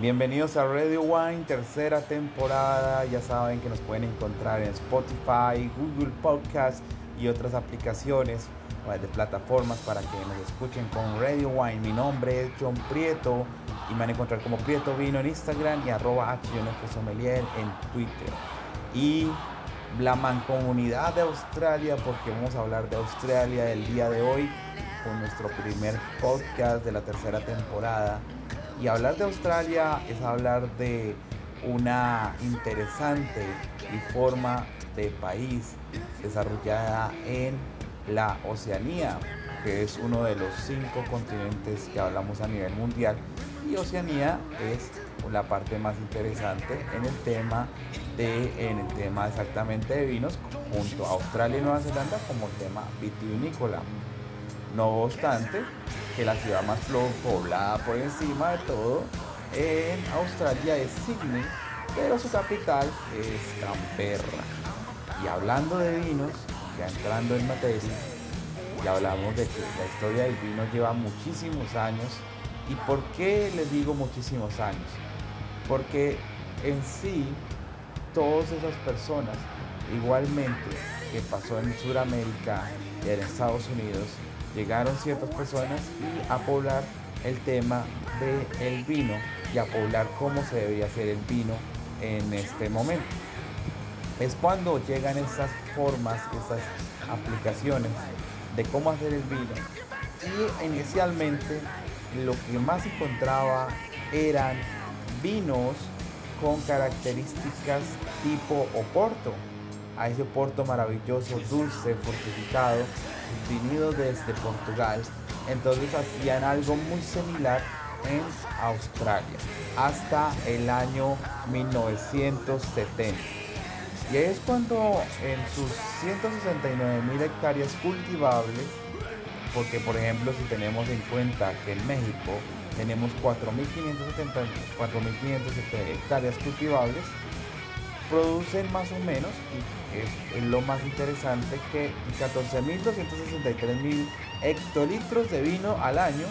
Bienvenidos a Radio Wine, tercera temporada. Ya saben que nos pueden encontrar en Spotify, Google Podcast y otras aplicaciones pues, de plataformas para que nos escuchen con Radio Wine. Mi nombre es John Prieto y me van a encontrar como Prieto Vino en Instagram y arroba en Twitter. Y la mancomunidad de Australia, porque vamos a hablar de Australia el día de hoy con nuestro primer podcast de la tercera temporada. Y hablar de Australia es hablar de una interesante y forma de país desarrollada en la Oceanía, que es uno de los cinco continentes que hablamos a nivel mundial. Y Oceanía es la parte más interesante en el tema de en el tema exactamente de vinos junto a Australia y Nueva Zelanda como tema vitivinícola. No obstante, que la ciudad más poblada por encima de todo en Australia es Sydney, pero su capital es Canberra. Y hablando de vinos, ya entrando en materia, ya hablamos de que la historia del vino lleva muchísimos años. ¿Y por qué les digo muchísimos años? Porque en sí, todas esas personas, igualmente que pasó en Sudamérica y en Estados Unidos, llegaron ciertas personas a poblar el tema del vino y a poblar cómo se debía hacer el vino en este momento. Es cuando llegan esas formas, esas aplicaciones de cómo hacer el vino. Y inicialmente lo que más encontraba eran vinos con características tipo Oporto. A ese Oporto maravilloso, dulce, fortificado, venido desde Portugal. Entonces hacían algo muy similar en Australia hasta el año 1970. Y es cuando en sus 169 mil hectáreas cultivables, porque por ejemplo si tenemos en cuenta que en México tenemos 4.570 hectáreas cultivables, producen más o menos, y es lo más interesante, que 14.263 mil hectolitros de vino al año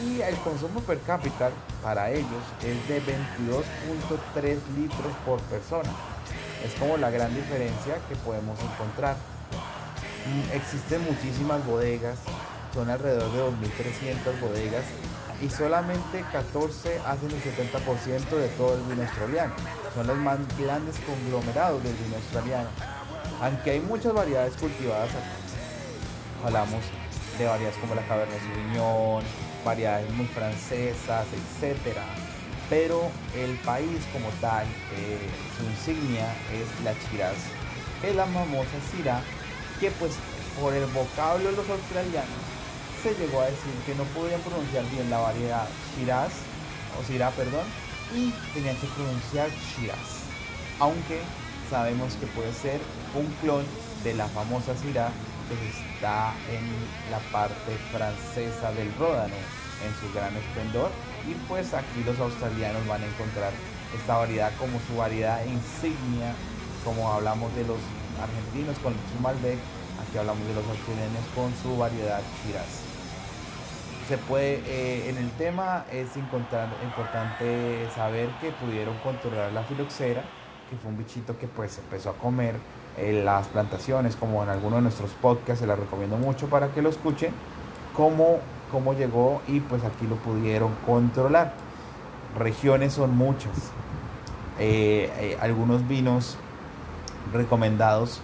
y el consumo per cápita para ellos es de 22.3 litros por persona. Es como la gran diferencia que podemos encontrar. Mm, existen muchísimas bodegas, son alrededor de 2.300 bodegas y solamente 14 hacen el 70% de todo el vino australiano. Son los más grandes conglomerados del vino australiano. Aunque hay muchas variedades cultivadas, hablamos de variedades como la Cabernet Sauvignon, variedades muy francesas, etc. Pero el país como tal, su insignia es la Shiraz, es la famosa Syrah, que pues por el vocablo de los australianos se llegó a decir que no podían pronunciar bien la variedad Shiraz, o Syrah, perdón, y tenían que pronunciar Shiraz. Aunque sabemos que puede ser un clon de la famosa Syrah que está en la parte francesa del Ródano, en su gran esplendor. Y pues aquí los australianos van a encontrar esta variedad como su variedad insignia, como hablamos de los argentinos con su Malbec, aquí hablamos de los australianos con su variedad Shiraz se puede, eh, en el tema es importante saber que pudieron controlar la filoxera, que fue un bichito que pues empezó a comer eh, las plantaciones, como en alguno de nuestros podcasts, se la recomiendo mucho para que lo escuchen, cómo, cómo llegó y pues aquí lo pudieron controlar. Regiones son muchas, eh, algunos vinos recomendados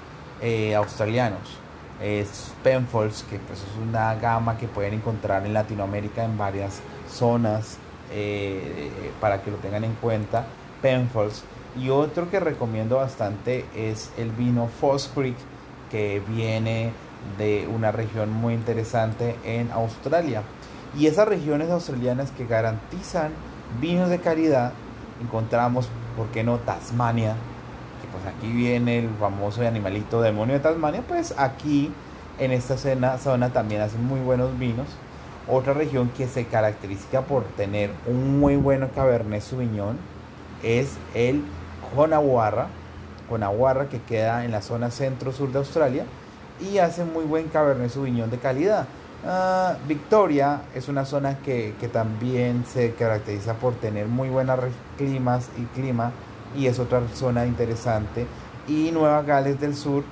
australianos es Penfolds, que pues es una gama que pueden encontrar en Latinoamérica en varias zonas eh, para que lo tengan en cuenta. Penfolds. Y otro que recomiendo bastante es el vino Foss Creek, que viene de una región muy interesante en Australia. Y esas regiones australianas que garantizan vinos de calidad, encontramos, ¿por qué no? Tasmania, pues aquí viene el famoso animalito demonio de Tasmania, pues aquí en esta zona, también hacen muy buenos vinos. Otra región que se caracteriza por tener un muy buen Cabernet Sauvignon es el Conaguarra, Conaguarra que queda en la zona centro-sur de Australia y hace muy buen Cabernet Sauvignon de calidad. Ah, Victoria es una zona que, que, también se caracteriza por tener muy buenos climas y clima y es otra zona interesante. Y Nueva Gales del Sur,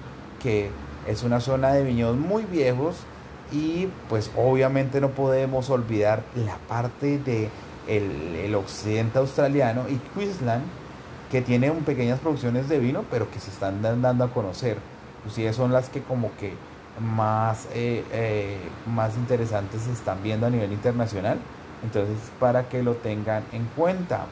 que es una zona de viñedos muy viejos y pues obviamente no podemos olvidar la parte de el, occidente australiano y Queensland que tiene pequeñas producciones de vino pero que se están dando a conocer. Inclusive son las que como que más eh, eh, más interesantes se están viendo a nivel internacional. Entonces para que lo tengan en cuenta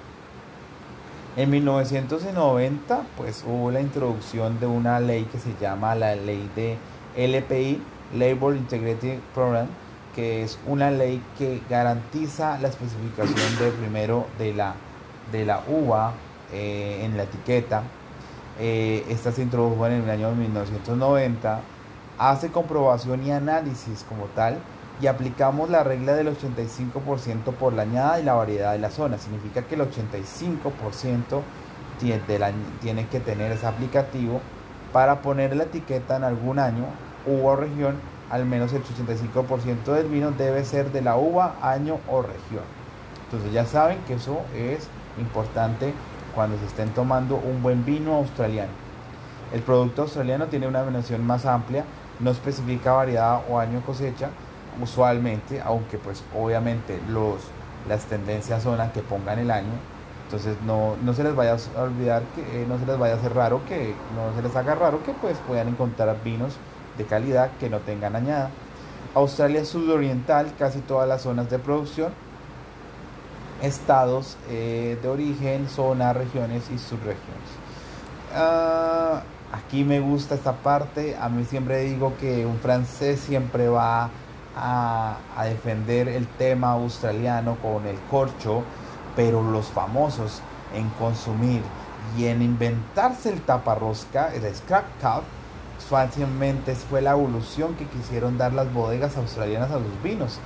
en 1990 pues hubo la introducción de una ley que se llama la ley de LPI Label Integrity Program que es una ley que garantiza la especificación de primero de la, de la uva eh, en la etiqueta. Eh, esta se introdujo en el año 1990, hace comprobación y análisis como tal y aplicamos la regla del 85% por la añada y la variedad de la zona. Significa que el 85% tiene que tener ese aplicativo para poner la etiqueta en algún año, uva o región al menos el 85% del vino debe ser de la uva, año o región. Entonces ya saben que eso es importante cuando se estén tomando un buen vino australiano. El producto australiano tiene una denominación más amplia, no especifica variedad o año cosecha usualmente, aunque pues obviamente los, las tendencias son a que pongan el año. Entonces no, no se les vaya a olvidar que eh, no se les vaya a hacer raro que no se les haga raro que pues puedan encontrar vinos de calidad que no tengan añada. Australia sudoriental, casi todas las zonas de producción, estados eh, de origen, zonas, regiones y subregiones. Ah, aquí me gusta esta parte, a mí siempre digo que un francés siempre va a, defender el tema australiano con el corcho, pero los famosos en consumir y en inventarse el taparrosca, el scrap cup, fácilmente fue la evolución que quisieron dar las bodegas australianas a los vinos.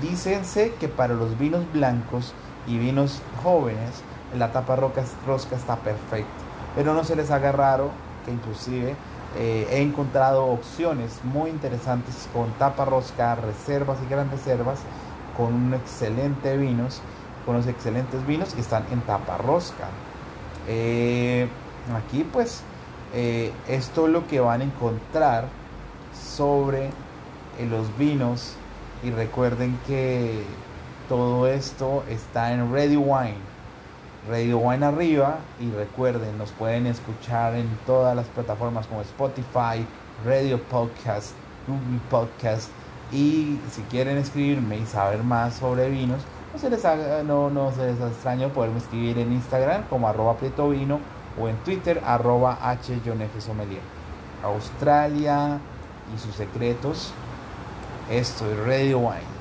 Dícense que para los vinos blancos y vinos jóvenes la tapa rosca está perfecta, pero no se les haga raro que inclusive eh, he encontrado opciones muy interesantes con tapa rosca, reservas y grandes reservas con un excelente vinos, con los excelentes vinos que están en tapa rosca. Eh, aquí pues eh, esto es lo que van a encontrar sobre eh, los vinos y recuerden que todo esto está en Ready Wine. Ready Wine arriba y recuerden, nos pueden escuchar en todas las plataformas como Spotify, Radio Podcast, Google Podcast y si quieren escribirme y saber más sobre vinos, no se les haga, no, no se les extraño poderme escribir en Instagram como arroba vino o en Twitter arroba H Sommelier. Australia y sus secretos. Esto es Radio Wine.